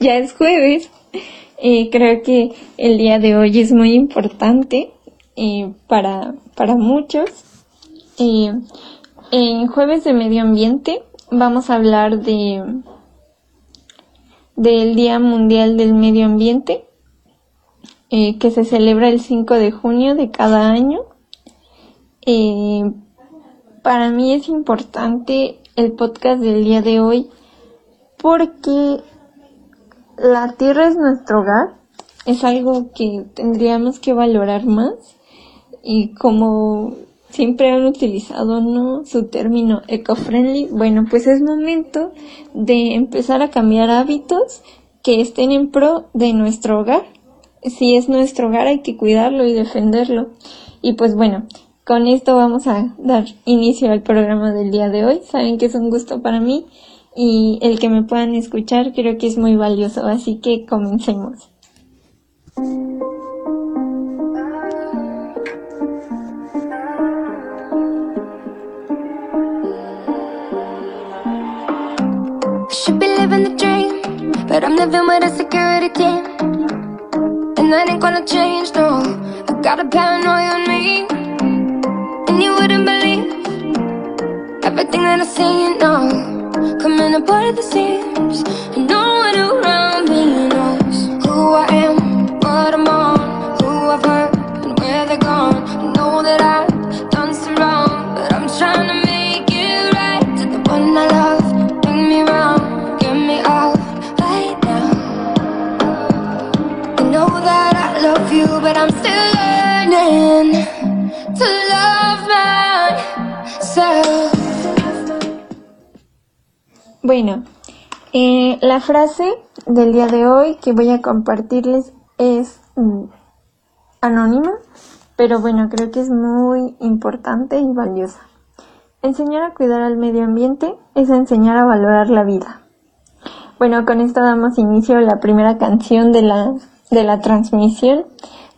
ya es jueves. Eh, creo que el día de hoy es muy importante eh, para, para muchos. Eh, en jueves de medio ambiente vamos a hablar de del Día Mundial del Medio Ambiente que se celebra el 5 de junio de cada año. para mí es importante el podcast del día de hoy porque la tierra es nuestro hogar, es algo que tendríamos que valorar más y como siempre han utilizado ¿no? su término eco-friendly, bueno, pues es momento de empezar a cambiar hábitos que estén en pro de nuestro hogar. Si es nuestro hogar hay que cuidarlo y defenderlo. Y pues bueno, con esto vamos a dar inicio al programa del día de hoy. Saben que es un gusto para mí y el que me puedan escuchar creo que es muy valioso, así que comencemos. Should be living the dream, but I'm living with a security team. And that ain't gonna change, no. I got a paranoia on me. And you wouldn't believe everything that I say, you know. Coming apart at the seams. And no one around me knows Who I am, what I'm on Who I've hurt and where they're gone. I know that I've done some wrong But I'm trying to make it right. To the one I love Bring me round, get me out right now. I know that I love you But I'm still learning Bueno, eh, la frase del día de hoy que voy a compartirles es mm, anónima, pero bueno, creo que es muy importante y valiosa. Enseñar a cuidar al medio ambiente es enseñar a valorar la vida. Bueno, con esto damos inicio a la primera canción de la, de la transmisión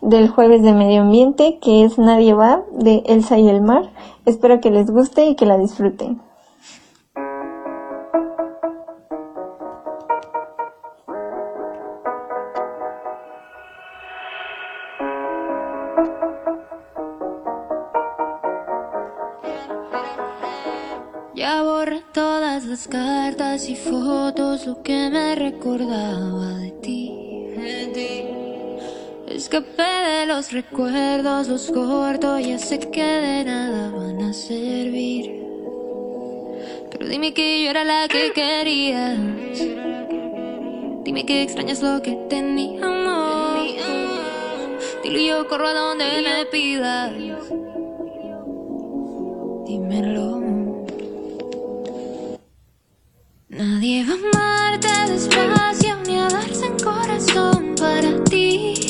del jueves de medio ambiente, que es Nadie va, de Elsa y el mar. Espero que les guste y que la disfruten. Los recuerdos, los corto, ya sé que de nada van a servir. Pero dime que yo era la que querías. Dime que extrañas lo que teníamos. Dilo y yo corro a donde me pidas. Dímelo. Nadie va a amarte despacio ni a darse en corazón para ti.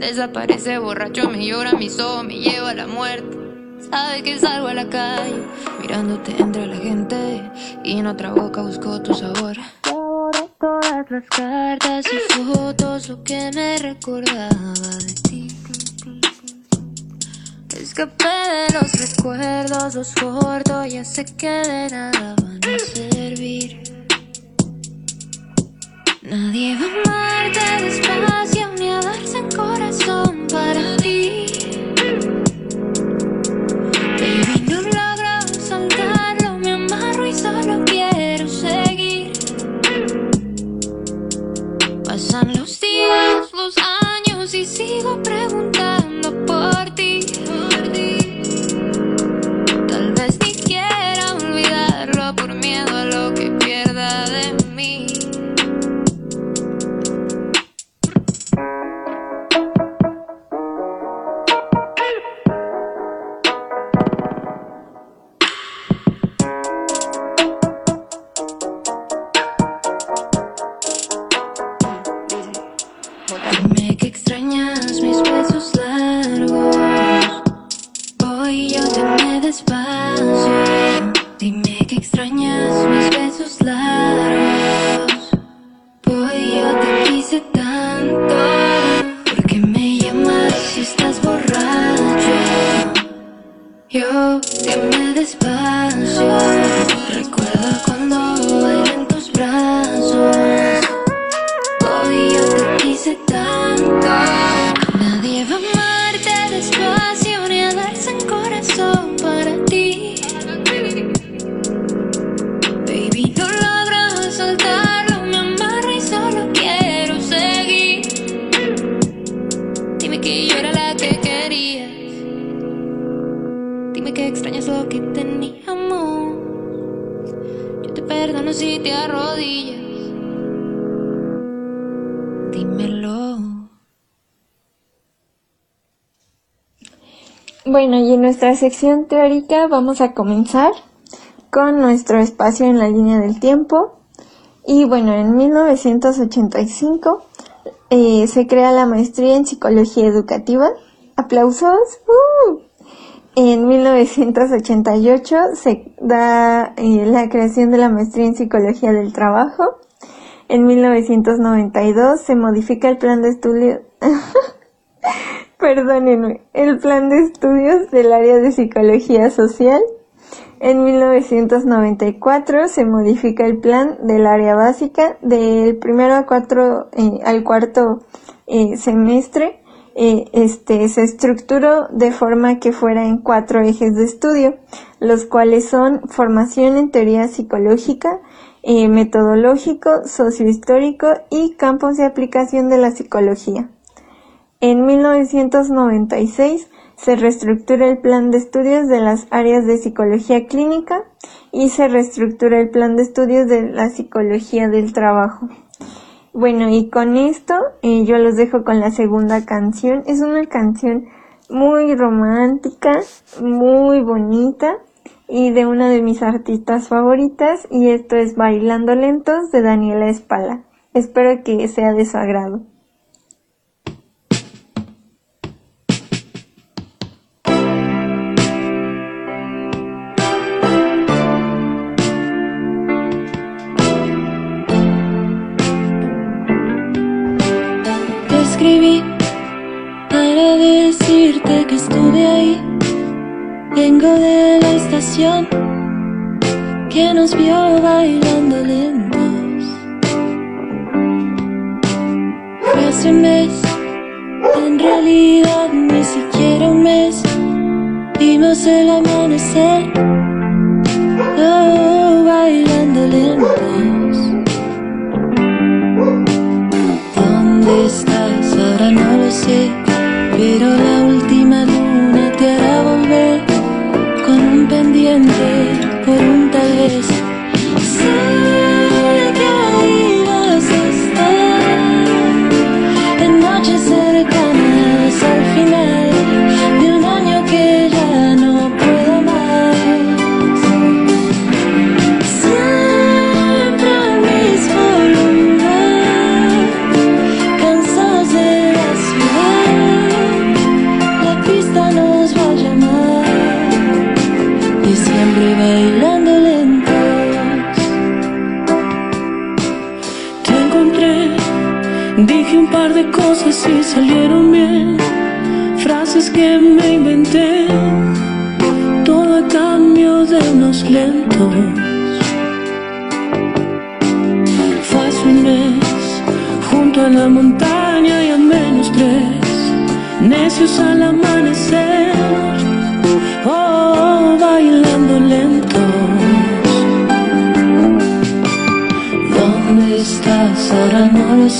Desaparece borracho, me llora mis ojos, me lleva a la muerte. Sabe que salgo a la calle, mirándote entre la gente. Y en otra boca busco tu sabor. Ahora todas las cartas y fotos, lo que me recordaba de ti. Escapé de los recuerdos, los corto, ya sé que de nada van a servir. Nadie va a amarte despacio ni a darse en corazón para ti. Baby, no logro soltarlo, me amarro y solo quiero seguir. Pasan los días, los años y sigo preguntando por ti. Que yo era la que querías. Dime que extrañas lo que teníamos. Yo te perdono si te arrodillas. Dímelo. Bueno, y en nuestra sección teórica vamos a comenzar con nuestro espacio en la línea del tiempo. Y bueno, en 1985 eh, se crea la maestría en psicología educativa. Aplausos. ¡Uh! En 1988 se da eh, la creación de la maestría en psicología del trabajo. En 1992 se modifica el plan de estudio. Perdónenme, el plan de estudios del área de psicología social. En 1994 se modifica el plan del área básica del primero eh, al cuarto eh, semestre. Eh, este se estructuró de forma que fuera en cuatro ejes de estudio, los cuales son formación en teoría psicológica, metodológico, sociohistórico y campos de aplicación de la psicología. En 1996 se reestructura el plan de estudios de las áreas de psicología clínica y se reestructura el plan de estudios de la psicología del trabajo. Bueno, y con esto eh, yo los dejo con la segunda canción. Es una canción muy romántica, muy bonita y de una de mis artistas favoritas y esto es Bailando Lentos de Daniela Espala. Espero que sea de su agrado. Escribí para decirte que estuve ahí. Vengo de la estación que nos vio bailando lentos. Fue hace un mes, en realidad ni siquiera un mes. Vimos el amanecer, oh,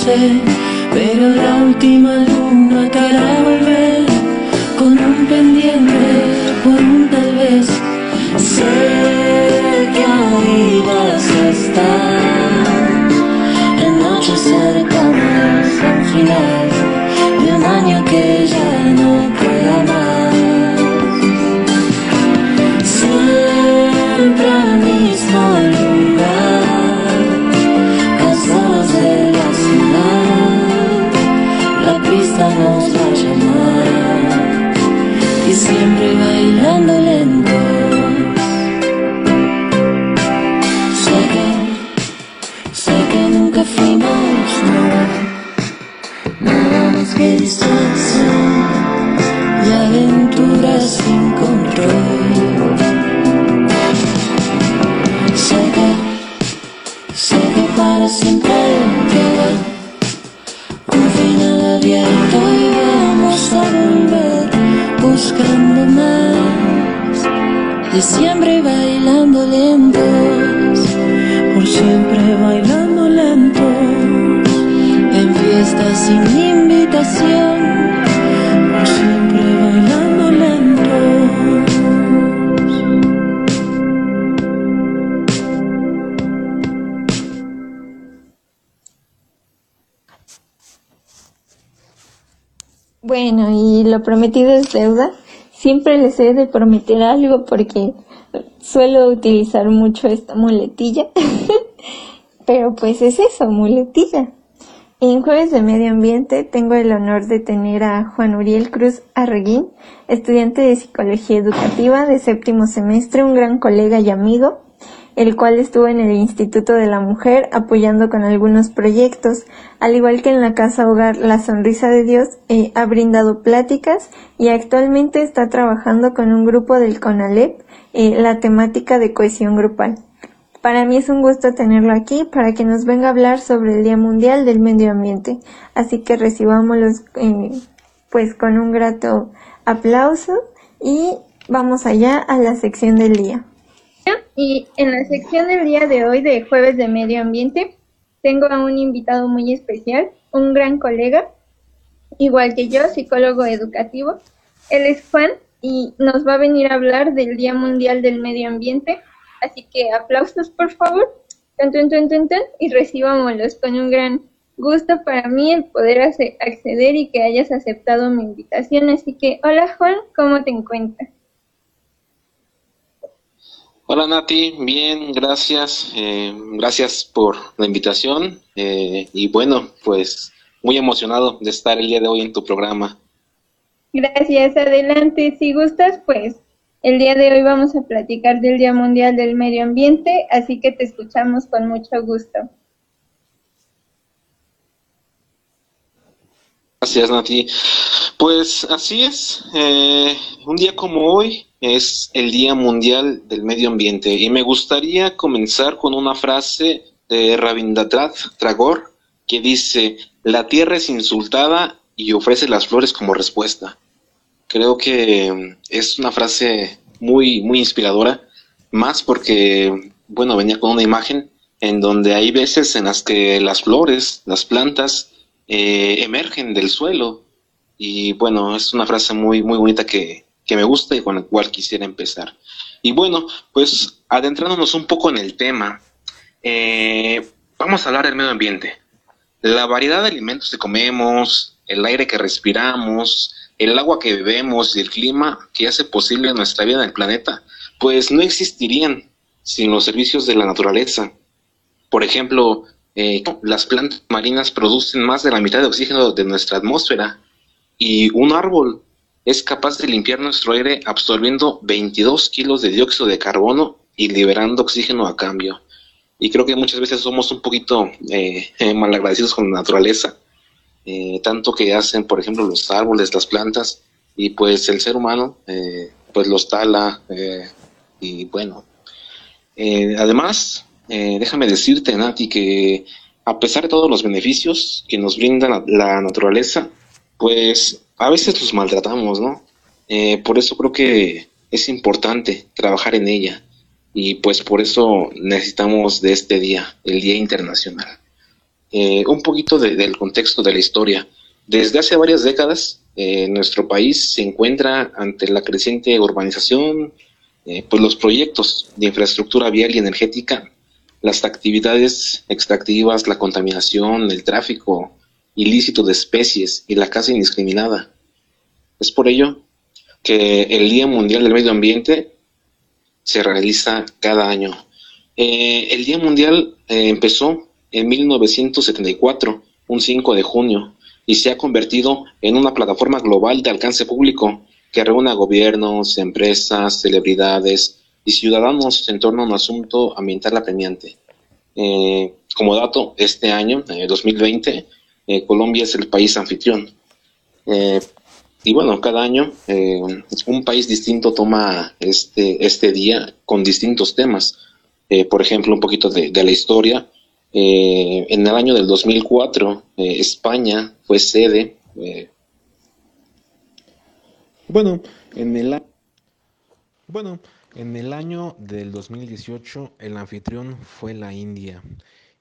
pero la última luna te hará volver con un pendiente por un tal vez. Sé que ahí vas a estar en noches cercanas al final siempre bailando lentos, en fiestas sin invitación, siempre bailando lentos. Bueno, y lo prometido es deuda. Siempre les he de prometer algo porque suelo utilizar mucho esta muletilla. Pero pues es eso, muletilla. En Jueves de Medio Ambiente tengo el honor de tener a Juan Uriel Cruz Arreguín, estudiante de Psicología Educativa de séptimo semestre, un gran colega y amigo, el cual estuvo en el Instituto de la Mujer apoyando con algunos proyectos, al igual que en la Casa Hogar La Sonrisa de Dios, eh, ha brindado pláticas y actualmente está trabajando con un grupo del CONALEP eh, la temática de cohesión grupal. Para mí es un gusto tenerlo aquí para que nos venga a hablar sobre el Día Mundial del Medio Ambiente. Así que recibámoslos eh, pues con un grato aplauso y vamos allá a la sección del día. Y en la sección del día de hoy de Jueves de Medio Ambiente tengo a un invitado muy especial, un gran colega, igual que yo, psicólogo educativo. Él es Juan y nos va a venir a hablar del Día Mundial del Medio Ambiente. Así que aplausos, por favor. Y recibámoslos con un gran gusto para mí el poder acceder y que hayas aceptado mi invitación. Así que, hola Juan, ¿cómo te encuentras? Hola Nati, bien, gracias. eh, gracias por la invitación. eh, y bueno, pues muy emocionado de estar el día de hoy en tu programa. Gracias, adelante. Si gustas, pues el día de hoy vamos a platicar del Día Mundial del Medio Ambiente, así que te escuchamos con mucho gusto. Gracias Nati. Pues así es, eh, un día como hoy es el Día Mundial del Medio Ambiente y me gustaría comenzar con una frase de Rabindranath Tagore que dice, la tierra es insultada y ofrece las flores como respuesta. Creo que es una frase muy, muy inspiradora, más porque, bueno, venía con una imagen en donde hay veces en las que las flores, las plantas, eh, emergen del suelo. Y bueno, es una frase muy, muy bonita que, que me gusta y con la cual quisiera empezar. Y bueno, pues adentrándonos un poco en el tema, eh, vamos a hablar del medio ambiente. La variedad de alimentos que comemos, el aire que respiramos, el agua que bebemos y el clima que hace posible nuestra vida en el planeta, pues no existirían sin los servicios de la naturaleza. Por ejemplo, eh, las plantas marinas producen más de la mitad de oxígeno de nuestra atmósfera y un árbol es capaz de limpiar nuestro aire absorbiendo 22 kilos de dióxido de carbono y liberando oxígeno a cambio. Y creo que muchas veces somos un poquito eh, malagradecidos con la naturaleza, eh, tanto que hacen, por ejemplo, los árboles, las plantas, y pues el ser humano, eh, pues los tala, eh, y bueno. Eh, además, déjame decirte, Nati, que a pesar de todos los beneficios que nos brinda la, la naturaleza, pues a veces los maltratamos, ¿no? Por eso creo que es importante trabajar en ella y pues por eso necesitamos de este día, el Día Internacional. Eh, un poquito de- del contexto de la historia. Desde hace varias décadas, eh, nuestro país se encuentra ante la creciente urbanización, eh, pues los proyectos de infraestructura vial y energética, las actividades extractivas, la contaminación, el tráfico ilícito de especies y la caza indiscriminada. Es por ello que el Día Mundial del Medio Ambiente se realiza cada año. El Día Mundial empezó en 1974, un 5 de junio, y se ha convertido en una plataforma global de alcance público que reúne a gobiernos, empresas, celebridades y ciudadanos en torno a un asunto ambiental apremiante. Eh, como dato, este año, 2020, Colombia es el país anfitrión. y bueno, cada año un país distinto toma este, este día con distintos temas. por ejemplo, un poquito de la historia. En el año del 2004, España fue sede bueno, en el, bueno, en el año del 2018 el anfitrión fue la India.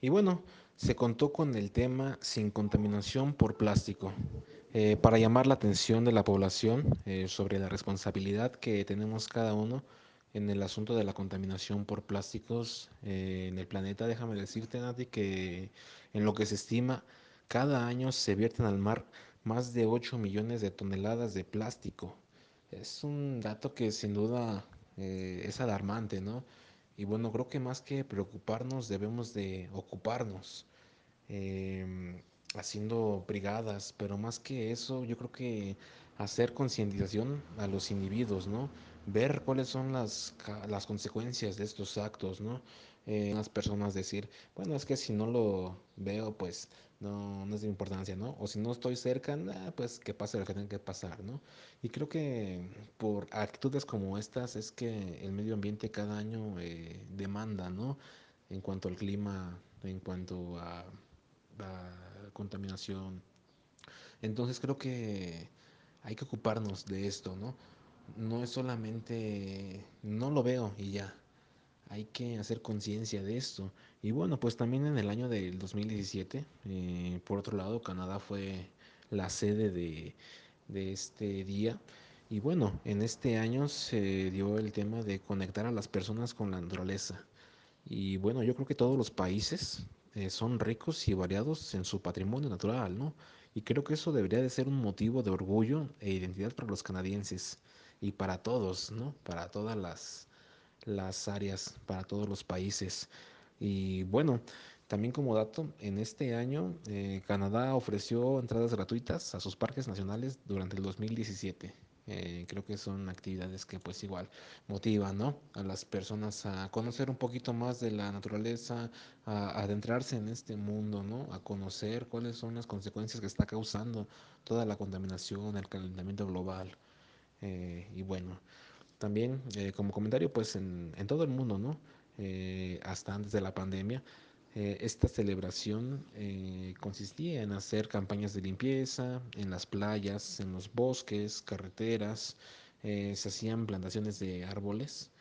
Y bueno, se contó con el tema sin contaminación por plástico, eh, para llamar la atención de la población eh, sobre la responsabilidad que tenemos cada uno en el asunto de la contaminación por plásticos eh, en el planeta. Déjame decirte, Nati, que en lo que se estima, cada año se vierten al mar más de 8 millones de toneladas de plástico. Es un dato que sin duda eh, es alarmante, ¿no? Y bueno, creo que más que preocuparnos debemos de ocuparnos, em, haciendo brigadas, pero más que eso, yo creo que hacer concientización a los individuos, ¿no? Ver cuáles son las, las consecuencias de estos actos, ¿no? Eh, las personas decir, bueno, es que si no lo veo, pues no, no es de importancia, ¿no? O si no estoy cerca, pues que pase lo que tenga que pasar, ¿no? Y creo que por actitudes como estas es que el medio ambiente cada año eh, demanda, ¿no? En cuanto al clima, en cuanto a, a contaminación. Entonces creo que hay que ocuparnos de esto, ¿no? No es solamente, no lo veo y ya, hay que hacer conciencia de esto. Y bueno, pues también en el año del 2017, eh, por otro lado, Canadá fue la sede de, de este día. Y bueno, en este año se dio el tema de conectar a las personas con la naturaleza. Y bueno, yo creo que todos los países eh, son ricos y variados en su patrimonio natural, ¿no? Y creo que eso debería de ser un motivo de orgullo e identidad para los canadienses y para todos, ¿no? Para todas las, las áreas para todos los países. Y bueno, también como dato, en este año eh, Canadá ofreció entradas gratuitas a sus parques nacionales durante el 2017. Eh, creo que son actividades que pues igual motivan ¿no? a las personas a conocer un poquito más de la naturaleza, a, adentrarse en este mundo, ¿no? a conocer cuáles son las consecuencias que está causando toda la contaminación, el calentamiento global. Eh, y bueno, también, eh, como comentario, pues en, todo el mundo, ¿no? Eh, hasta antes de la pandemia, esta celebración consistía en hacer campañas de limpieza en las playas, en los bosques, carreteras, se hacían plantaciones de árboles,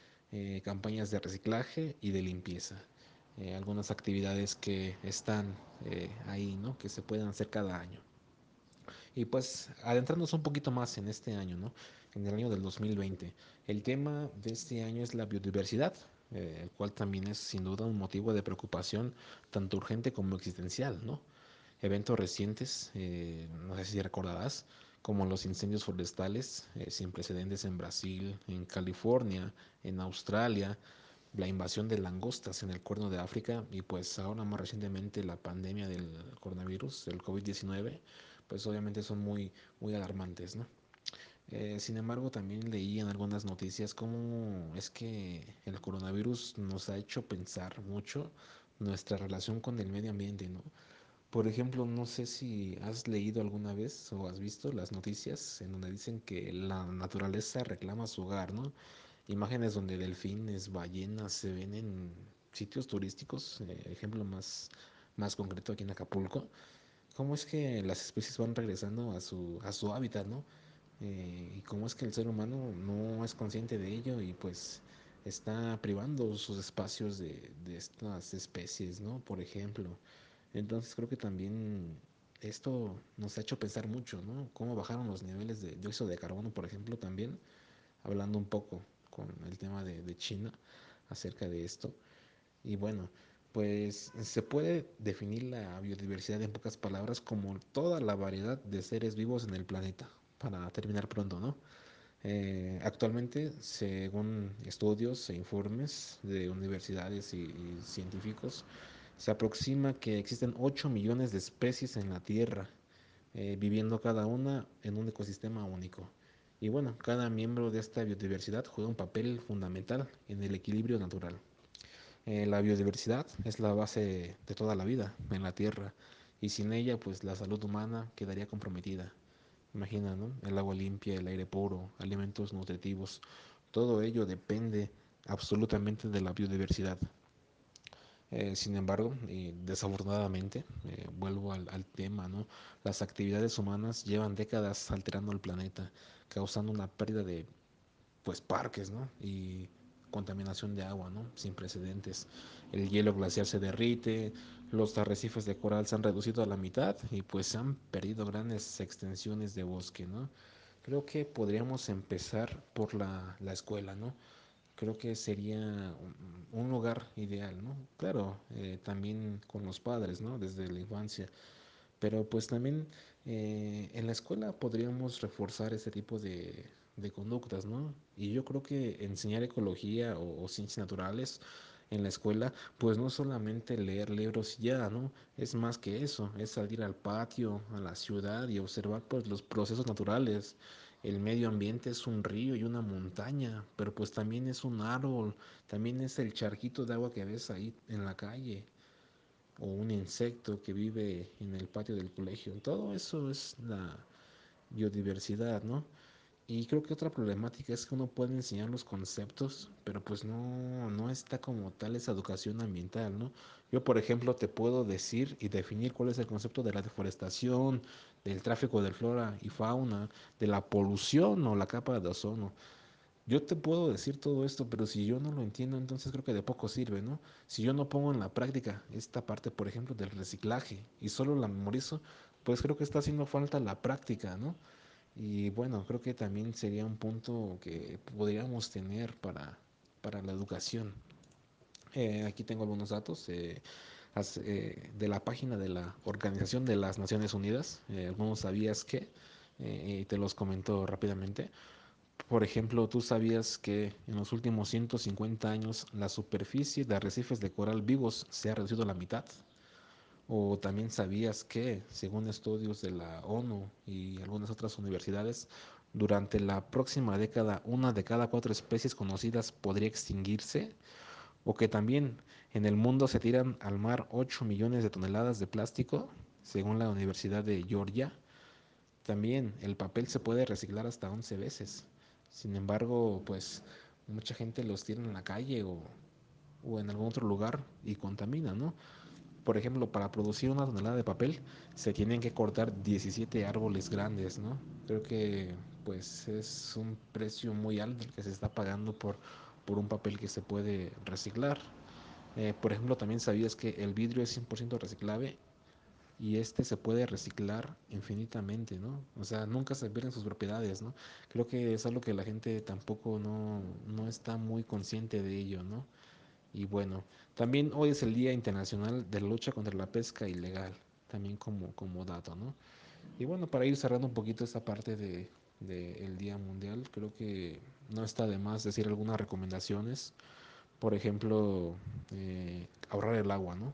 campañas de reciclaje y de limpieza. algunas actividades que están ahí, ¿no? Que se pueden hacer cada año. Y pues adentrándonos un poquito más en este año, ¿no? En el año del 2020. El tema de este año es la biodiversidad, eh, el cual también es sin duda un motivo de preocupación tanto urgente como existencial, ¿no? Eventos recientes, eh, no sé si recordarás, como los incendios forestales eh, sin precedentes en Brasil, en California, en Australia, la invasión de langostas en el cuerno de África y pues ahora más recientemente la pandemia del coronavirus, el COVID-19, pues obviamente son muy, muy alarmantes, ¿no? Eh, sin embargo, también leí en algunas noticias cómo es que el coronavirus nos ha hecho pensar mucho nuestra relación con el medio ambiente, ¿no? Por ejemplo, no sé si has leído alguna vez o has visto las noticias en donde dicen que la naturaleza reclama su hogar, ¿no? Imágenes donde delfines, ballenas se ven en sitios turísticos, eh, ejemplo más, más concreto aquí en Acapulco. ¿Cómo es que las especies van regresando a su, a su hábitat, ¿no? Eh, y cómo es que el ser humano no es consciente de ello y pues está privando sus espacios de, estas especies, ¿no? Por ejemplo. Entonces creo que también esto nos ha hecho pensar mucho, ¿no? Cómo bajaron los niveles de dióxido de carbono, por ejemplo, también, hablando un poco con el tema de, de China acerca de esto. Y bueno, pues se puede definir la biodiversidad en pocas palabras como toda la variedad de seres vivos en el planeta para terminar pronto, ¿no? Eh, actualmente, según estudios e informes de universidades y, científicos, se aproxima que existen 8 millones de especies en la Tierra, eh, viviendo cada una en un ecosistema único. Y bueno, cada miembro de esta biodiversidad juega un papel fundamental en el equilibrio natural. Eh, la biodiversidad es la base de toda la vida en la Tierra y sin ella pues la salud humana quedaría comprometida. Imagina, ¿no? El agua limpia, el aire puro, alimentos nutritivos, todo ello depende absolutamente de la biodiversidad. Eh, sin embargo, y desafortunadamente, eh, vuelvo al, al tema, ¿no? Las actividades humanas llevan décadas alterando el planeta, causando una pérdida de pues parques, ¿no? Y contaminación de agua, ¿no? Sin precedentes. El hielo glaciar se derrite, los arrecifes de coral se han reducido a la mitad y pues se han perdido grandes extensiones de bosque, ¿no? Creo que podríamos empezar por la, la escuela, ¿no? Creo que sería un lugar ideal, ¿no? Claro, eh, también con los padres, ¿no? Desde la infancia. Pero pues también eh, en la escuela podríamos reforzar ese tipo de, de conductas, ¿no? Y yo creo que enseñar ecología o, o ciencias naturales en la escuela, pues no solamente leer libros ya, ¿no? Es más que eso, es salir al patio, a la ciudad y observar pues los procesos naturales. El medio ambiente es un río y una montaña, pero pues también es un árbol, también es el charquito de agua que ves ahí en la calle o un insecto que vive en el patio del colegio. Todo eso es la biodiversidad, ¿no? Y creo que otra problemática es que uno puede enseñar los conceptos, pero pues no, no está como tal esa educación ambiental, ¿no? Yo, por ejemplo, te puedo decir y definir cuál es el concepto de la deforestación, del tráfico de flora y fauna, de la polución o la capa de ozono. Yo te puedo decir todo esto, pero si yo no lo entiendo, entonces creo que de poco sirve, ¿no? Si yo no pongo en la práctica esta parte, por ejemplo, del reciclaje y solo la memorizo, pues creo que está haciendo falta la práctica, ¿no? Y bueno, creo que también sería un punto que podríamos tener para, para la educación. Eh, aquí tengo algunos datos eh, eh, de la página de la Organización de las Naciones Unidas. Algunos sabías que, y te los comento rápidamente. Por ejemplo, tú sabías que en los últimos 150 años la superficie de arrecifes de coral vivos se ha reducido a la mitad. O también sabías que, según estudios de la ONU y algunas otras universidades, durante la próxima década una de cada cuatro especies conocidas podría extinguirse. O que también en el mundo se tiran al mar 8 millones de toneladas de plástico, según la Universidad de Georgia. También el papel se puede reciclar hasta 11 veces. Sin embargo, pues mucha gente los tira en la calle o, o en algún otro lugar y contamina, ¿no? Por ejemplo, para producir una tonelada de papel se tienen que cortar 17 árboles grandes, ¿no? Creo que pues es un precio muy alto el que se está pagando por, por un papel que se puede reciclar. Eh, por ejemplo, también sabías que el vidrio es 100% reciclable y este se puede reciclar infinitamente, ¿no? O sea, nunca se pierden sus propiedades, ¿no? Creo que es algo que la gente tampoco no, no está muy consciente de ello, ¿no? Y bueno, también hoy es el Día Internacional de la Lucha contra la Pesca Ilegal, también como, como dato, ¿no? Y bueno, para ir cerrando un poquito esta parte de, de el Día Mundial, creo que no está de más decir algunas recomendaciones. Por ejemplo, eh, ahorrar el agua, ¿no?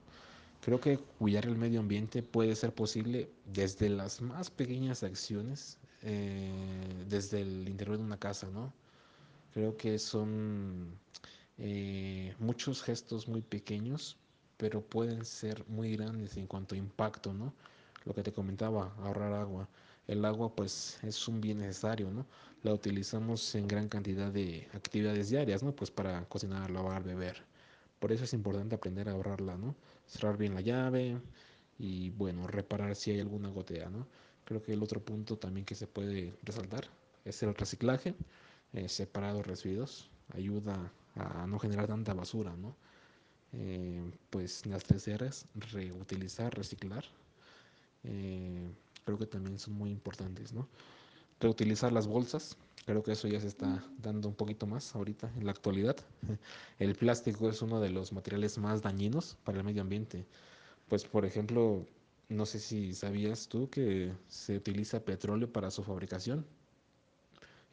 Creo que cuidar el medio ambiente puede ser posible desde las más pequeñas acciones, eh, desde el interior de una casa, ¿no? Creo que son eh, muchos gestos muy pequeños, pero pueden ser muy grandes en cuanto a impacto, ¿no? Lo que te comentaba, ahorrar agua. El agua, pues, es un bien necesario, ¿no? La utilizamos en gran cantidad de actividades diarias, ¿no? Pues para cocinar, lavar, beber. Por eso es importante aprender a ahorrarla, ¿no? Cerrar bien la llave y, bueno, reparar si hay alguna gotea, ¿no? Creo que el otro punto también que se puede resaltar es el reciclaje, eh, separado residuos, ayuda a no generar tanta basura, ¿no? Eh, pues las tres reutilizar, reciclar, eh, creo que también son muy importantes, ¿no? Reutilizar las bolsas, creo que eso ya se está dando un poquito más ahorita en la actualidad. El plástico es uno de los materiales más dañinos para el medio ambiente. Pues, por ejemplo, no sé si sabías tú que se utiliza petróleo para su fabricación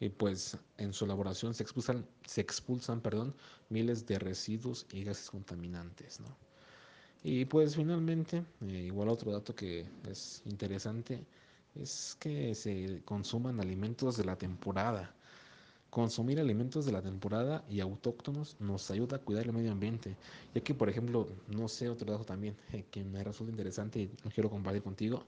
y pues en su elaboración se expulsan, se expulsan, perdón, miles de residuos y gases contaminantes, ¿no? Y pues finalmente, eh, igual otro dato que es interesante es que se consuman alimentos de la temporada. Consumir alimentos de la temporada y autóctonos nos ayuda a cuidar el medio ambiente, ya que, por ejemplo, no sé, otro dato también eh, que me resulta interesante y lo quiero compartir contigo.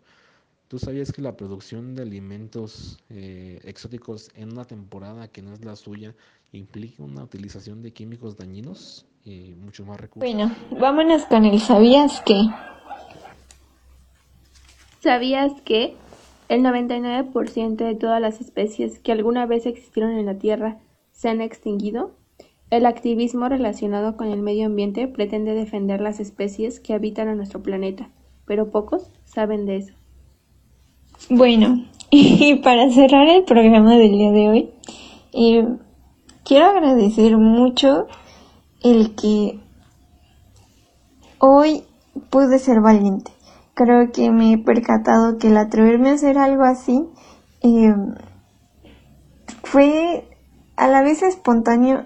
¿Tú sabías que la producción de alimentos eh, exóticos en una temporada que no es la suya implica una utilización de químicos dañinos y mucho más recursos? Bueno, vámonos con el ¿sabías qué? ¿Sabías que el 99% de todas las especies que alguna vez existieron en la Tierra se han extinguido? El activismo relacionado con el medio ambiente pretende defender las especies que habitan a nuestro planeta, pero pocos saben de eso. Bueno, y para cerrar el programa del día de hoy, eh, quiero agradecer mucho el que hoy pude ser valiente. Creo que me he percatado que el atreverme a hacer algo así eh, fue a la vez espontáneo,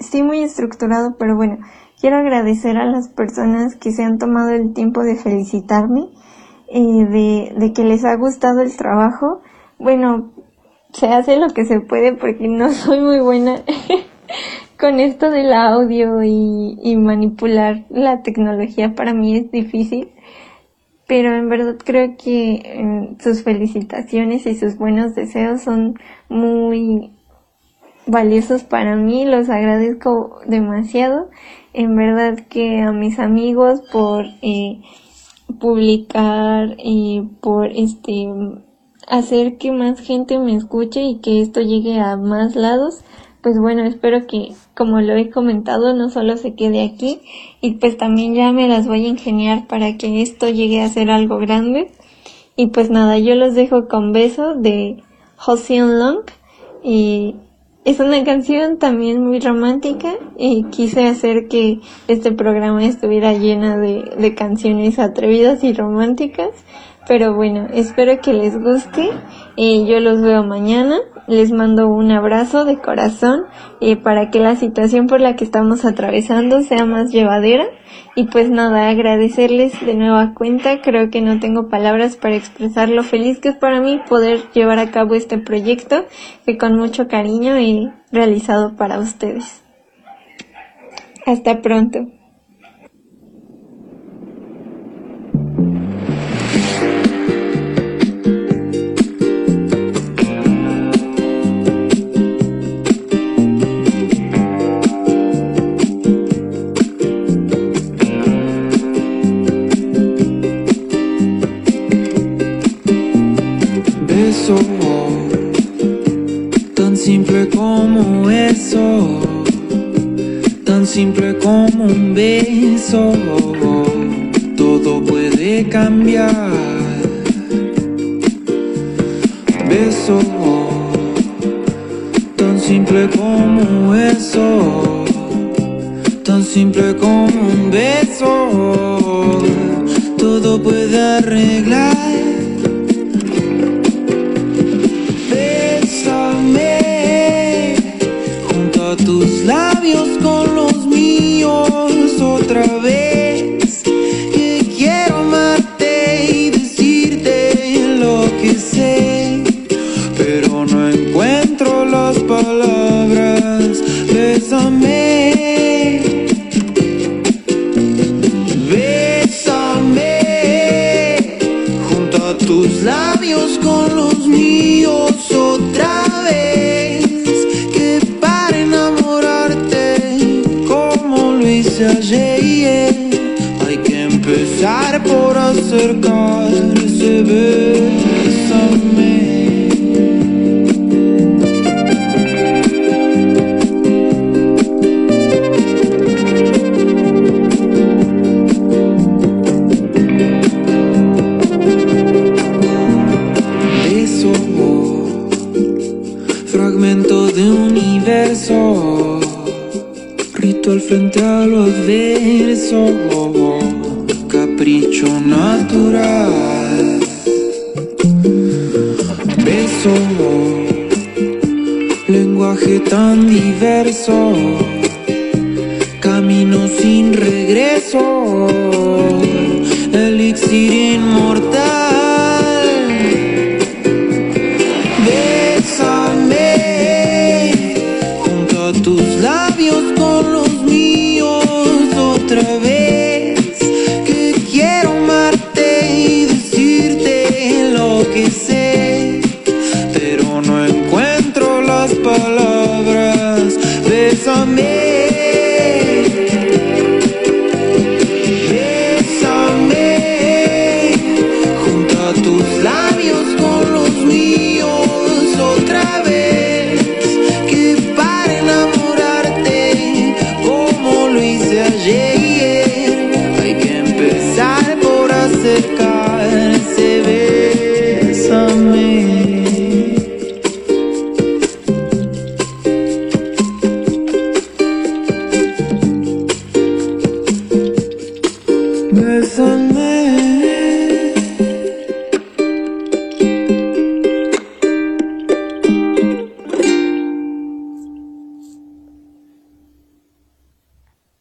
sí muy estructurado, pero bueno, quiero agradecer a las personas que se han tomado el tiempo de felicitarme de, de que les ha gustado el trabajo. Bueno, se hace lo que se puede porque no soy muy buena con esto del audio y, y, manipular la tecnología para mí es difícil. Pero en verdad creo que sus felicitaciones y sus buenos deseos son muy valiosos para mí, los agradezco demasiado. En verdad que a mis amigos por eh, publicar y por este hacer que más gente me escuche y que esto llegue a más lados pues bueno espero que como lo he comentado no solo se quede aquí y pues también ya me las voy a ingeniar para que esto llegue a ser algo grande. Y pues nada yo los dejo con beso de Joseon Long y es una canción también muy romántica y quise hacer que este programa estuviera llena de, de canciones atrevidas y románticas. Pero bueno, espero que les guste. Y yo los veo mañana. Les mando un abrazo de corazón eh, para que la situación por la que estamos atravesando sea más llevadera. Y pues nada, agradecerles de nueva cuenta. Creo que no tengo palabras para expresar lo feliz que es para mí poder llevar a cabo este proyecto que con mucho cariño he realizado para ustedes. Hasta pronto. Como eso, tan simple como un beso, todo puede cambiar. Beso, tan simple como eso, tan simple como un beso, todo puede arreglar. Labios con por acercarse, de universo al frente a lo adverso, capricho natural. Beso, lenguaje tan diverso, camino sin regreso, elixir.